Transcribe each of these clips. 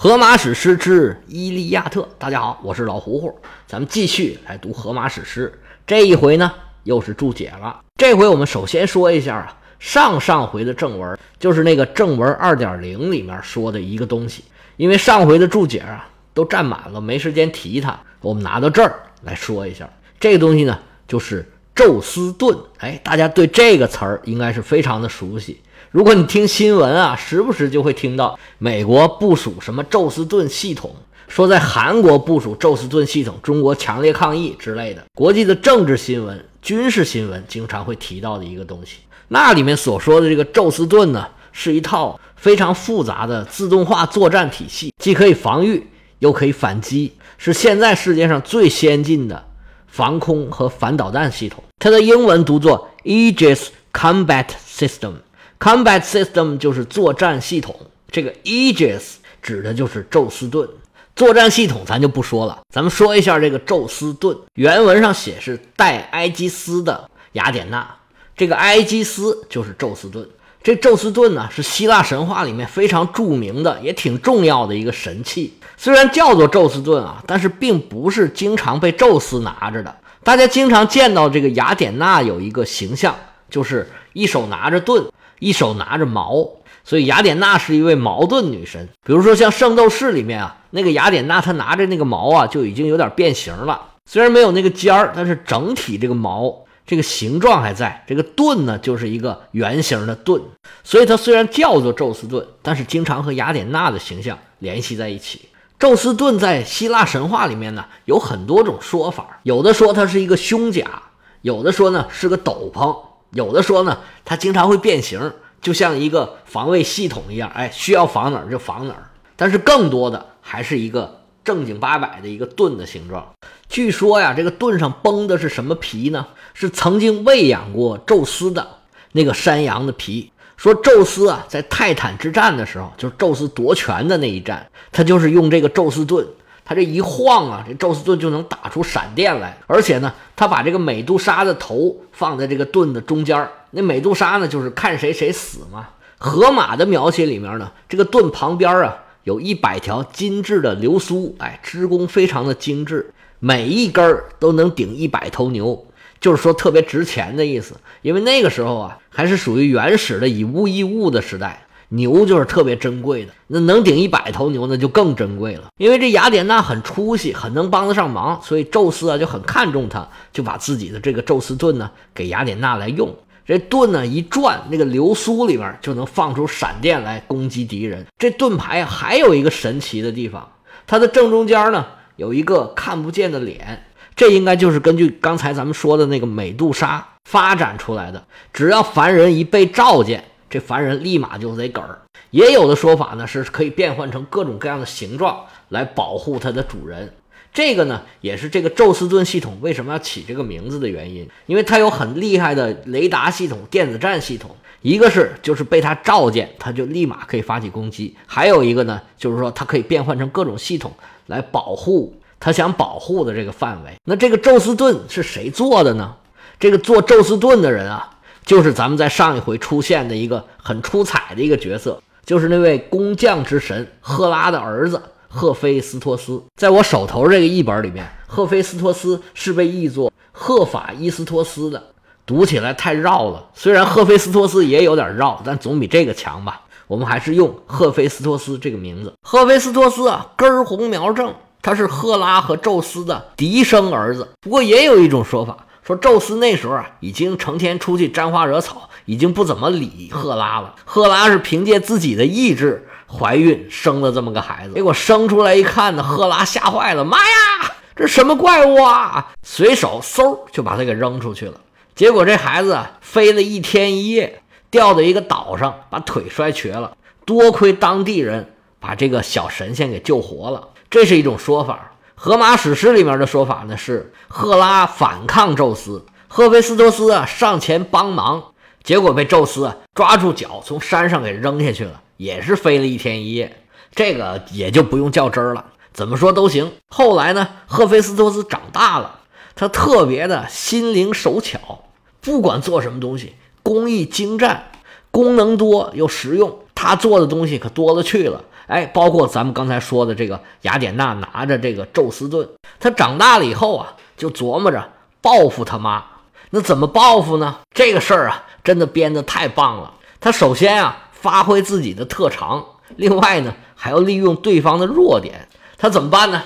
荷马史诗之《伊利亚特》，大家好，我是老胡胡，咱们继续来读荷马史诗。这一回呢，又是注解了。这回我们首先说一下啊，上上回的正文，就是那个正文二点零里面说的一个东西。因为上回的注解啊都占满了，没时间提它，我们拿到这儿来说一下。这个东西呢，就是宙斯盾。哎，大家对这个词儿应该是非常的熟悉。如果你听新闻啊，时不时就会听到美国部署什么宙斯盾系统，说在韩国部署宙斯盾系统，中国强烈抗议之类的。国际的政治新闻、军事新闻经常会提到的一个东西。那里面所说的这个宙斯盾呢，是一套非常复杂的自动化作战体系，既可以防御又可以反击，是现在世界上最先进的防空和反导弹系统。它的英文读作 Aegis Combat System。Combat System 就是作战系统，这个 Aegis 指的就是宙斯盾。作战系统咱就不说了，咱们说一下这个宙斯盾。原文上写是带埃基斯的雅典娜，这个埃基斯就是宙斯盾。这宙斯盾呢是希腊神话里面非常著名的，也挺重要的一个神器。虽然叫做宙斯盾啊，但是并不是经常被宙斯拿着的。大家经常见到这个雅典娜有一个形象，就是一手拿着盾。一手拿着矛，所以雅典娜是一位矛盾女神。比如说像《圣斗士》里面啊，那个雅典娜她拿着那个矛啊，就已经有点变形了。虽然没有那个尖儿，但是整体这个矛这个形状还在。这个盾呢，就是一个圆形的盾。所以它虽然叫做宙斯盾，但是经常和雅典娜的形象联系在一起。宙斯盾在希腊神话里面呢，有很多种说法。有的说它是一个胸甲，有的说呢是个斗篷。有的说呢，它经常会变形，就像一个防卫系统一样，哎，需要防哪儿就防哪儿。但是更多的还是一个正经八百的一个盾的形状。据说呀，这个盾上绷的是什么皮呢？是曾经喂养过宙斯的那个山羊的皮。说宙斯啊，在泰坦之战的时候，就是宙斯夺权的那一战，他就是用这个宙斯盾。他这一晃啊，这宙斯盾就能打出闪电来，而且呢，他把这个美杜莎的头放在这个盾的中间那美杜莎呢，就是看谁谁死嘛。荷马的描写里面呢，这个盾旁边啊，有一百条精致的流苏，哎，织工非常的精致，每一根儿都能顶一百头牛，就是说特别值钱的意思。因为那个时候啊，还是属于原始的以物易物的时代。牛就是特别珍贵的，那能顶一百头牛，那就更珍贵了。因为这雅典娜很出息，很能帮得上忙，所以宙斯啊就很看重她，就把自己的这个宙斯盾呢给雅典娜来用。这盾呢一转，那个流苏里面就能放出闪电来攻击敌人。这盾牌还有一个神奇的地方，它的正中间呢有一个看不见的脸，这应该就是根据刚才咱们说的那个美杜莎发展出来的。只要凡人一被召见。这凡人立马就得嗝儿，也有的说法呢，是可以变换成各种各样的形状来保护它的主人。这个呢，也是这个宙斯盾系统为什么要起这个名字的原因，因为它有很厉害的雷达系统、电子战系统。一个是就是被它召见，它就立马可以发起攻击；还有一个呢，就是说它可以变换成各种系统来保护它想保护的这个范围。那这个宙斯盾是谁做的呢？这个做宙斯盾的人啊。就是咱们在上一回出现的一个很出彩的一个角色，就是那位工匠之神赫拉的儿子赫菲斯托斯。在我手头这个译本里面，赫菲斯托斯是被译作赫法伊斯托斯的，读起来太绕了。虽然赫菲斯托斯也有点绕，但总比这个强吧。我们还是用赫菲斯托斯这个名字。赫菲斯托斯啊，根红苗正，他是赫拉和宙斯的嫡生儿子。不过也有一种说法。说宙斯那时候啊，已经成天出去沾花惹草，已经不怎么理赫拉了。赫拉是凭借自己的意志怀孕生了这么个孩子，结果生出来一看呢，赫拉吓坏了，妈呀，这什么怪物啊！随手嗖就把他给扔出去了。结果这孩子飞了一天一夜，掉到一个岛上，把腿摔瘸了。多亏当地人把这个小神仙给救活了，这是一种说法。荷马史诗里面的说法呢是赫拉反抗宙斯，赫菲斯托斯啊上前帮忙，结果被宙斯啊抓住脚从山上给扔下去了，也是飞了一天一夜。这个也就不用较真了，怎么说都行。后来呢，赫菲斯托斯长大了，他特别的心灵手巧，不管做什么东西，工艺精湛，功能多又实用，他做的东西可多了去了。哎，包括咱们刚才说的这个雅典娜拿着这个宙斯盾，他长大了以后啊，就琢磨着报复他妈。那怎么报复呢？这个事儿啊，真的编得太棒了。他首先啊，发挥自己的特长，另外呢，还要利用对方的弱点。他怎么办呢？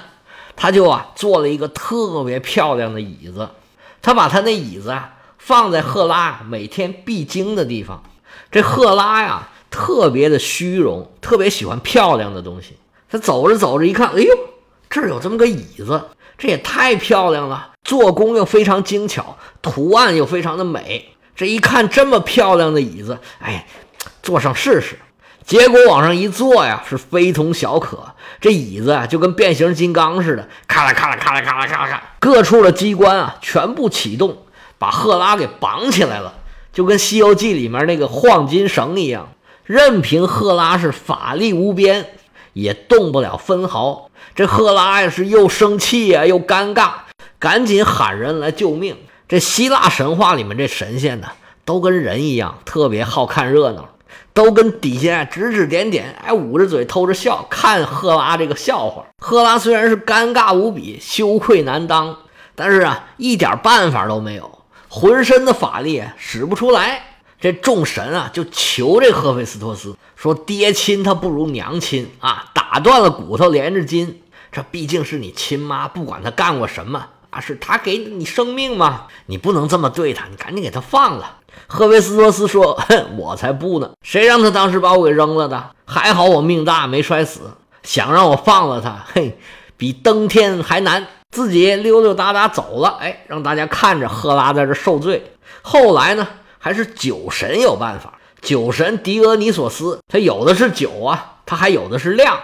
他就啊，做了一个特别漂亮的椅子。他把他那椅子啊，放在赫拉每天必经的地方。这赫拉呀，特别的虚荣，特别喜欢漂亮的东西。他走着走着一看，哎呦，这儿有这么个椅子，这也太漂亮了，做工又非常精巧，图案又非常的美。这一看这么漂亮的椅子，哎，坐上试试。结果往上一坐呀，是非同小可。这椅子啊，就跟变形金刚似的，咔啦咔啦咔啦咔啦咔啦咔，各处的机关啊，全部启动，把赫拉给绑起来了，就跟《西游记》里面那个晃金绳一样。任凭赫拉是法力无边，也动不了分毫。这赫拉呀，是又生气呀，又尴尬，赶紧喊人来救命。这希腊神话里面这神仙呢，都跟人一样，特别好看热闹。都跟底下指指点点，哎，捂着嘴偷着笑，看赫拉这个笑话。赫拉虽然是尴尬无比、羞愧难当，但是啊，一点办法都没有，浑身的法力使不出来。这众神啊，就求这赫菲斯托斯说：“爹亲他不如娘亲啊，打断了骨头连着筋，这毕竟是你亲妈，不管他干过什么啊，是他给你生命吗？你不能这么对他，你赶紧给他放了。”赫菲斯托斯说：“哼，我才不呢！谁让他当时把我给扔了的？还好我命大，没摔死。想让我放了他，嘿，比登天还难。自己溜溜达达走了，哎，让大家看着赫拉在这受罪。后来呢，还是酒神有办法。酒神狄俄尼索斯，他有的是酒啊，他还有的是量，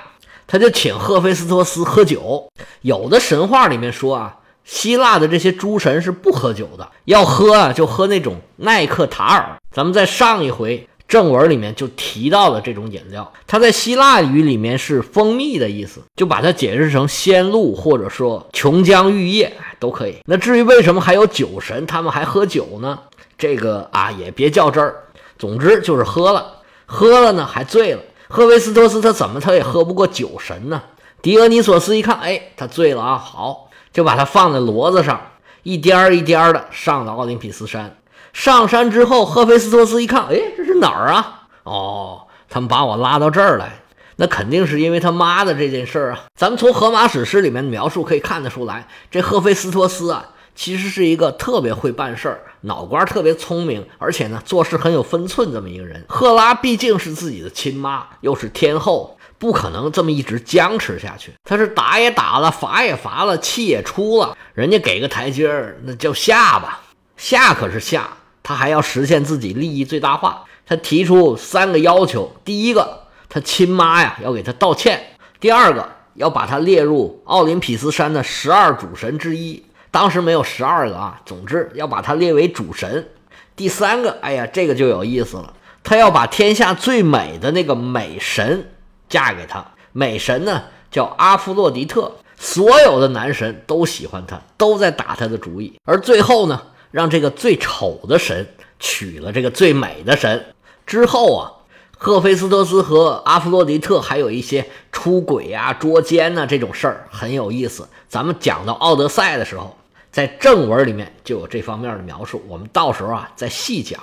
他就请赫菲斯托斯喝酒。有的神话里面说啊。”希腊的这些诸神是不喝酒的，要喝啊就喝那种奈克塔尔。咱们在上一回正文里面就提到了这种饮料，它在希腊语里面是蜂蜜的意思，就把它解释成仙露或者说琼浆玉液都可以。那至于为什么还有酒神他们还喝酒呢？这个啊也别较真儿，总之就是喝了，喝了呢还醉了。赫维斯托斯他怎么他也喝不过酒神呢？狄俄尼索斯一看，哎，他醉了啊，好。就把它放在骡子上，一颠儿一颠儿的上了奥林匹斯山。上山之后，赫菲斯托斯一看，哎，这是哪儿啊？哦，他们把我拉到这儿来，那肯定是因为他妈的这件事儿啊。咱们从荷马史诗里面的描述可以看得出来，这赫菲斯托斯啊，其实是一个特别会办事儿、脑瓜特别聪明，而且呢做事很有分寸这么一个人。赫拉毕竟是自己的亲妈，又是天后。不可能这么一直僵持下去。他是打也打了，罚也罚了，气也出了，人家给个台阶儿，那叫下吧。下可是下，他还要实现自己利益最大化。他提出三个要求：第一个，他亲妈呀要给他道歉；第二个，要把他列入奥林匹斯山的十二主神之一。当时没有十二个啊，总之要把他列为主神。第三个，哎呀，这个就有意思了，他要把天下最美的那个美神。嫁给他，美神呢叫阿芙洛狄特，所有的男神都喜欢她，都在打她的主意。而最后呢，让这个最丑的神娶了这个最美的神之后啊，赫菲斯托斯和阿芙洛狄特还有一些出轨呀、捉奸呐这种事儿很有意思。咱们讲到奥德赛的时候，在正文里面就有这方面的描述，我们到时候啊再细讲。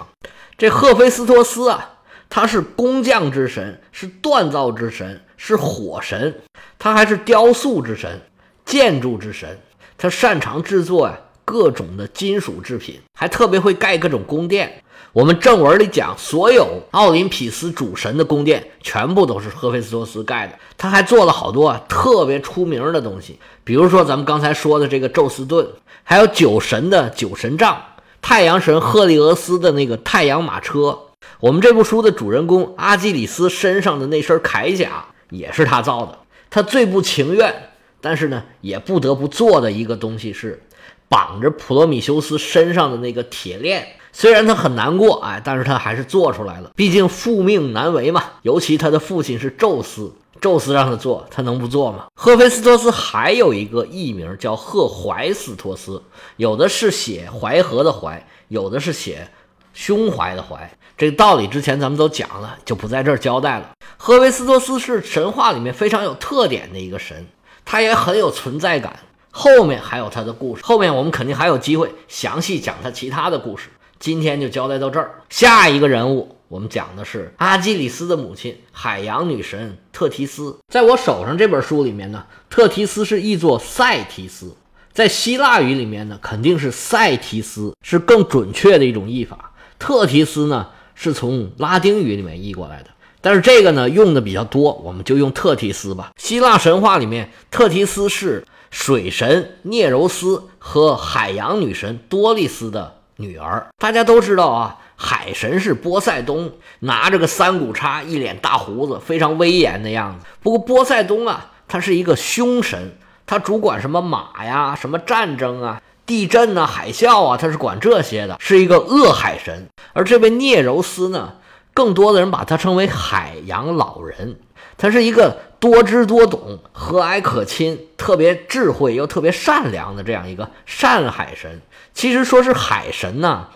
这赫菲斯托斯啊。他是工匠之神，是锻造之神，是火神，他还是雕塑之神、建筑之神。他擅长制作呀各种的金属制品，还特别会盖各种宫殿。我们正文里讲，所有奥林匹斯主神的宫殿全部都是赫菲斯托斯盖的。他还做了好多啊特别出名的东西，比如说咱们刚才说的这个宙斯盾，还有酒神的酒神杖，太阳神赫利俄斯的那个太阳马车。我们这部书的主人公阿基里斯身上的那身铠甲也是他造的。他最不情愿，但是呢，也不得不做的一个东西是绑着普罗米修斯身上的那个铁链。虽然他很难过，哎，但是他还是做出来了。毕竟父命难违嘛。尤其他的父亲是宙斯，宙斯让他做，他能不做吗？赫菲斯托斯还有一个艺名叫赫怀斯托斯，有的是写淮河的淮，有的是写。胸怀的怀。这个道理之前咱们都讲了，就不在这儿交代了。赫菲斯托斯是神话里面非常有特点的一个神，他也很有存在感。后面还有他的故事，后面我们肯定还有机会详细讲他其他的故事。今天就交代到这儿。下一个人物，我们讲的是阿基里斯的母亲，海洋女神特提斯。在我手上这本书里面呢，特提斯是译作赛提斯，在希腊语里面呢，肯定是赛提斯是更准确的一种译法。特提斯呢，是从拉丁语里面译过来的，但是这个呢用的比较多，我们就用特提斯吧。希腊神话里面，特提斯是水神涅柔斯和海洋女神多丽丝的。女儿，大家都知道啊，海神是波塞冬，拿着个三股叉，一脸大胡子，非常威严的样子。不过波塞冬啊，他是一个凶神，他主管什么马呀、什么战争啊、地震啊、海啸啊，他是管这些的，是一个恶海神。而这位涅柔斯呢，更多的人把他称为海洋老人，他是一个多知多懂、和蔼可亲、特别智慧又特别善良的这样一个善海神。其实说是海神呢，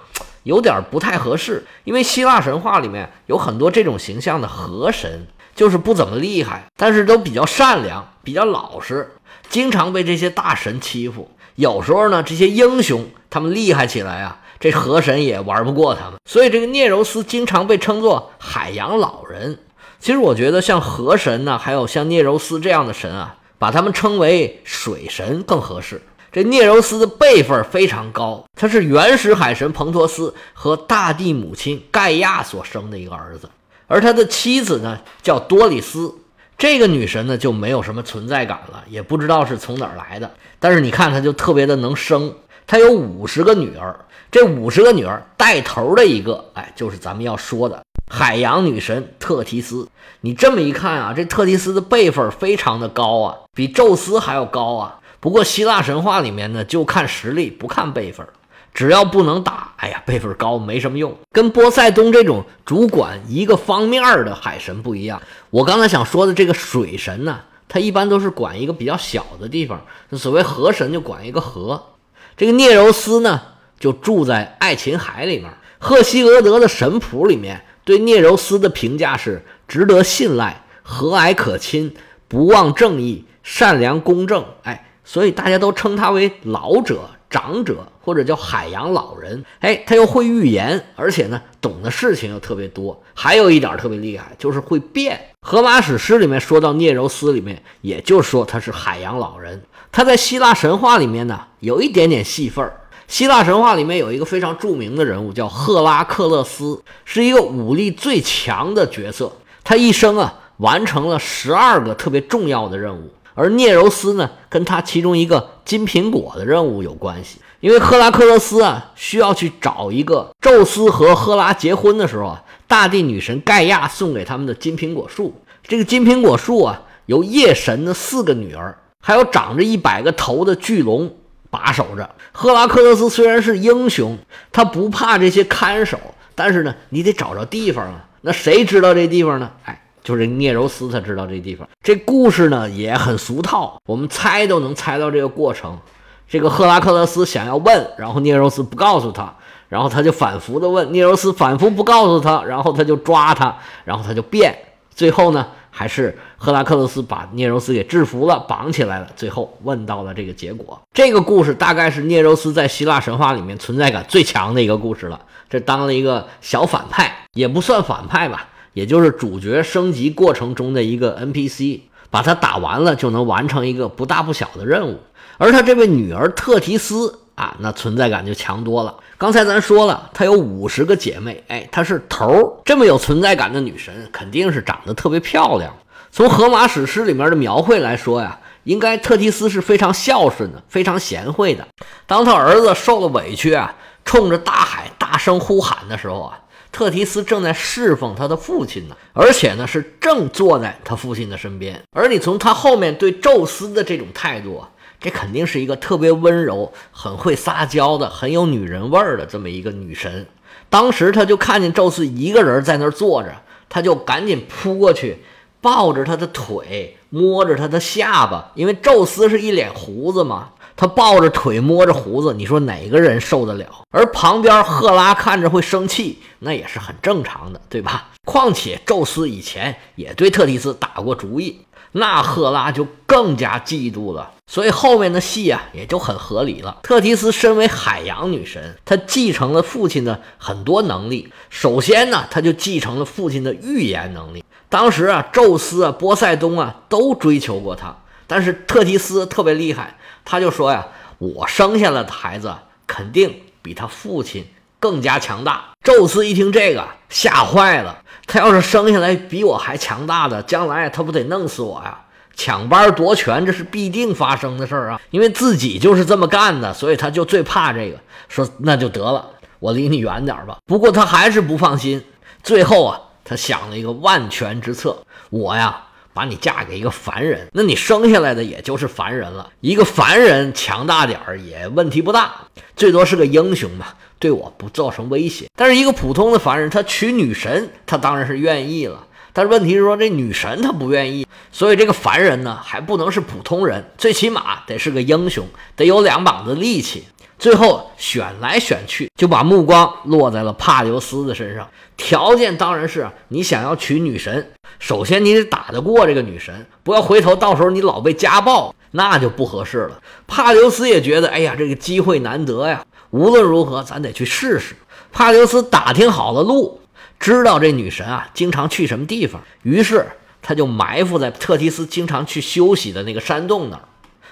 有点不太合适，因为希腊神话里面有很多这种形象的河神，就是不怎么厉害，但是都比较善良、比较老实，经常被这些大神欺负。有时候呢，这些英雄他们厉害起来啊，这河神也玩不过他们。所以这个涅柔斯经常被称作海洋老人。其实我觉得像河神呢，还有像涅柔斯这样的神啊，把他们称为水神更合适。这涅柔斯的辈分非常高，他是原始海神彭托斯和大地母亲盖亚所生的一个儿子，而他的妻子呢叫多里斯，这个女神呢就没有什么存在感了，也不知道是从哪儿来的。但是你看，她就特别的能生，他有五十个女儿，这五十个女儿带头的一个，哎，就是咱们要说的海洋女神特提斯。你这么一看啊，这特提斯的辈分非常的高啊，比宙斯还要高啊。不过希腊神话里面呢，就看实力不看辈分，只要不能打，哎呀，辈分高没什么用。跟波塞冬这种主管一个方面的海神不一样。我刚才想说的这个水神呢，他一般都是管一个比较小的地方，所谓河神就管一个河。这个涅柔斯呢，就住在爱琴海里面。赫西俄德的神谱里面对涅柔斯的评价是值得信赖、和蔼可亲、不忘正义、善良公正。哎。所以大家都称他为老者、长者，或者叫海洋老人。哎，他又会预言，而且呢，懂的事情又特别多。还有一点特别厉害，就是会变。荷马史诗里面说到涅柔斯，里面也就是说他是海洋老人。他在希腊神话里面呢，有一点点戏份儿。希腊神话里面有一个非常著名的人物，叫赫拉克勒斯，是一个武力最强的角色。他一生啊，完成了十二个特别重要的任务。而涅柔斯呢，跟他其中一个金苹果的任务有关系，因为赫拉克勒斯啊需要去找一个宙斯和赫拉结婚的时候啊，大地女神盖亚送给他们的金苹果树。这个金苹果树啊，由夜神的四个女儿，还有长着一百个头的巨龙把守着。赫拉克勒斯虽然是英雄，他不怕这些看守，但是呢，你得找着地方啊。那谁知道这地方呢？哎。就是聂柔斯，他知道这地方。这故事呢也很俗套，我们猜都能猜到这个过程。这个赫拉克勒斯想要问，然后涅柔斯不告诉他，然后他就反复的问，涅柔斯反复不告诉他，然后他就抓他，然后他就变。最后呢，还是赫拉克勒斯把涅柔斯给制服了，绑起来了。最后问到了这个结果。这个故事大概是涅柔斯在希腊神话里面存在感最强的一个故事了。这当了一个小反派，也不算反派吧。也就是主角升级过程中的一个 NPC，把他打完了就能完成一个不大不小的任务。而他这位女儿特提斯啊，那存在感就强多了。刚才咱说了，她有五十个姐妹，哎，她是头儿。这么有存在感的女神，肯定是长得特别漂亮。从荷马史诗里面的描绘来说呀，应该特提斯是非常孝顺的，非常贤惠的。当他儿子受了委屈啊，冲着大海大声呼喊的时候啊。特提斯正在侍奉他的父亲呢，而且呢是正坐在他父亲的身边。而你从他后面对宙斯的这种态度，这肯定是一个特别温柔、很会撒娇的、很有女人味儿的这么一个女神。当时他就看见宙斯一个人在那儿坐着，他就赶紧扑过去，抱着他的腿，摸着他的下巴，因为宙斯是一脸胡子嘛。他抱着腿摸着胡子，你说哪个人受得了？而旁边赫拉看着会生气，那也是很正常的，对吧？况且宙斯以前也对特提斯打过主意，那赫拉就更加嫉妒了。所以后面的戏啊，也就很合理了。特提斯身为海洋女神，她继承了父亲的很多能力。首先呢，她就继承了父亲的预言能力。当时啊，宙斯啊、波塞冬啊都追求过她，但是特提斯特别厉害。他就说呀：“我生下来的孩子肯定比他父亲更加强大。”宙斯一听这个，吓坏了。他要是生下来比我还强大的，将来他不得弄死我呀？抢班夺权，这是必定发生的事儿啊！因为自己就是这么干的，所以他就最怕这个。说那就得了，我离你远点吧。不过他还是不放心。最后啊，他想了一个万全之策：我呀。把你嫁给一个凡人，那你生下来的也就是凡人了。一个凡人强大点儿也问题不大，最多是个英雄嘛，对我不造成威胁。但是一个普通的凡人，他娶女神，他当然是愿意了。但是问题是说，这女神她不愿意，所以这个凡人呢，还不能是普通人，最起码得是个英雄，得有两膀子力气。最后选来选去，就把目光落在了帕留斯的身上。条件当然是你想要娶女神，首先你得打得过这个女神，不要回头到时候你老被家暴，那就不合适了。帕留斯也觉得，哎呀，这个机会难得呀，无论如何咱得去试试。帕留斯打听好了路，知道这女神啊经常去什么地方，于是他就埋伏在特提斯经常去休息的那个山洞那儿，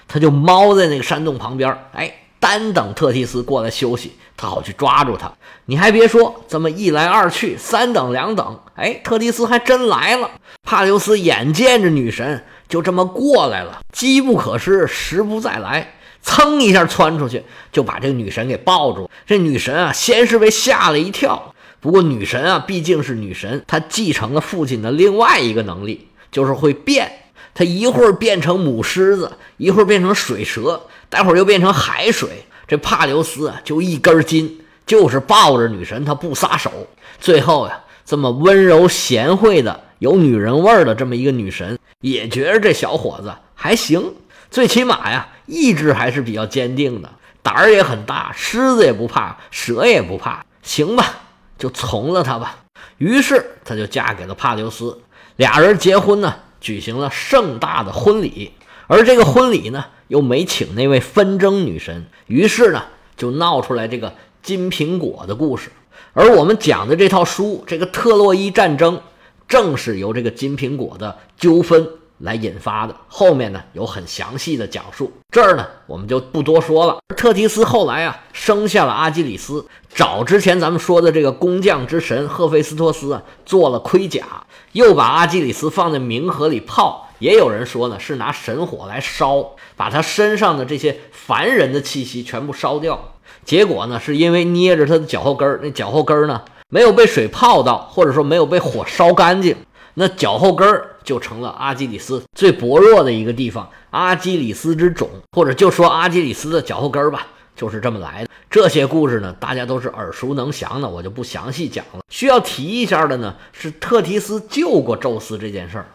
他就猫在那个山洞旁边，哎。单等特提斯过来休息，他好去抓住他。你还别说，这么一来二去，三等两等，哎，特提斯还真来了。帕留斯眼见着女神就这么过来了，机不可失，时不再来，噌一下窜出去，就把这个女神给抱住。这女神啊，先是被吓了一跳。不过女神啊，毕竟是女神，她继承了父亲的另外一个能力，就是会变。他一会儿变成母狮子，一会儿变成水蛇。待会儿又变成海水，这帕留斯啊就一根筋，就是抱着女神他不撒手。最后呀，这么温柔贤惠的、有女人味儿的这么一个女神，也觉得这小伙子还行，最起码呀意志还是比较坚定的，胆儿也很大，狮子也不怕，蛇也不怕，行吧，就从了他吧。于是他就嫁给了帕留斯，俩人结婚呢，举行了盛大的婚礼。而这个婚礼呢，又没请那位纷争女神，于是呢，就闹出来这个金苹果的故事。而我们讲的这套书，这个特洛伊战争，正是由这个金苹果的纠纷来引发的。后面呢，有很详细的讲述，这儿呢，我们就不多说了。特提斯后来啊，生下了阿基里斯，找之前咱们说的这个工匠之神赫菲斯托斯啊，做了盔甲，又把阿基里斯放在冥河里泡。也有人说呢，是拿神火来烧，把他身上的这些凡人的气息全部烧掉。结果呢，是因为捏着他的脚后跟儿，那脚后跟儿呢没有被水泡到，或者说没有被火烧干净，那脚后跟儿就成了阿基里斯最薄弱的一个地方。阿基里斯之踵，或者就说阿基里斯的脚后跟儿吧，就是这么来的。这些故事呢，大家都是耳熟能详的，我就不详细讲了。需要提一下的呢，是特提斯救过宙斯这件事儿。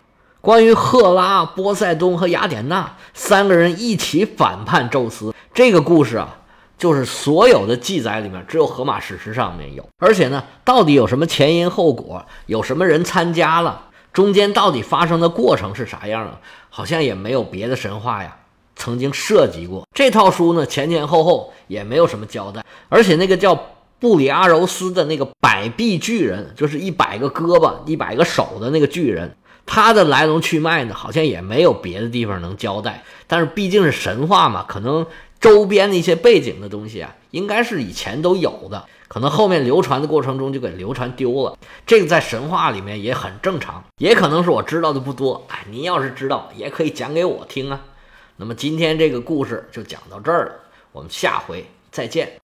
关于赫拉、波塞冬和雅典娜三个人一起反叛宙斯这个故事啊，就是所有的记载里面只有荷马史诗上面有。而且呢，到底有什么前因后果，有什么人参加了，中间到底发生的过程是啥样啊，好像也没有别的神话呀曾经涉及过。这套书呢，前前后后也没有什么交代。而且那个叫布里阿柔斯的那个百臂巨人，就是一百个胳膊、一百个手的那个巨人。他的来龙去脉呢，好像也没有别的地方能交代。但是毕竟是神话嘛，可能周边的一些背景的东西啊，应该是以前都有的，可能后面流传的过程中就给流传丢了。这个在神话里面也很正常，也可能是我知道的不多。哎，您要是知道，也可以讲给我听啊。那么今天这个故事就讲到这儿了，我们下回再见。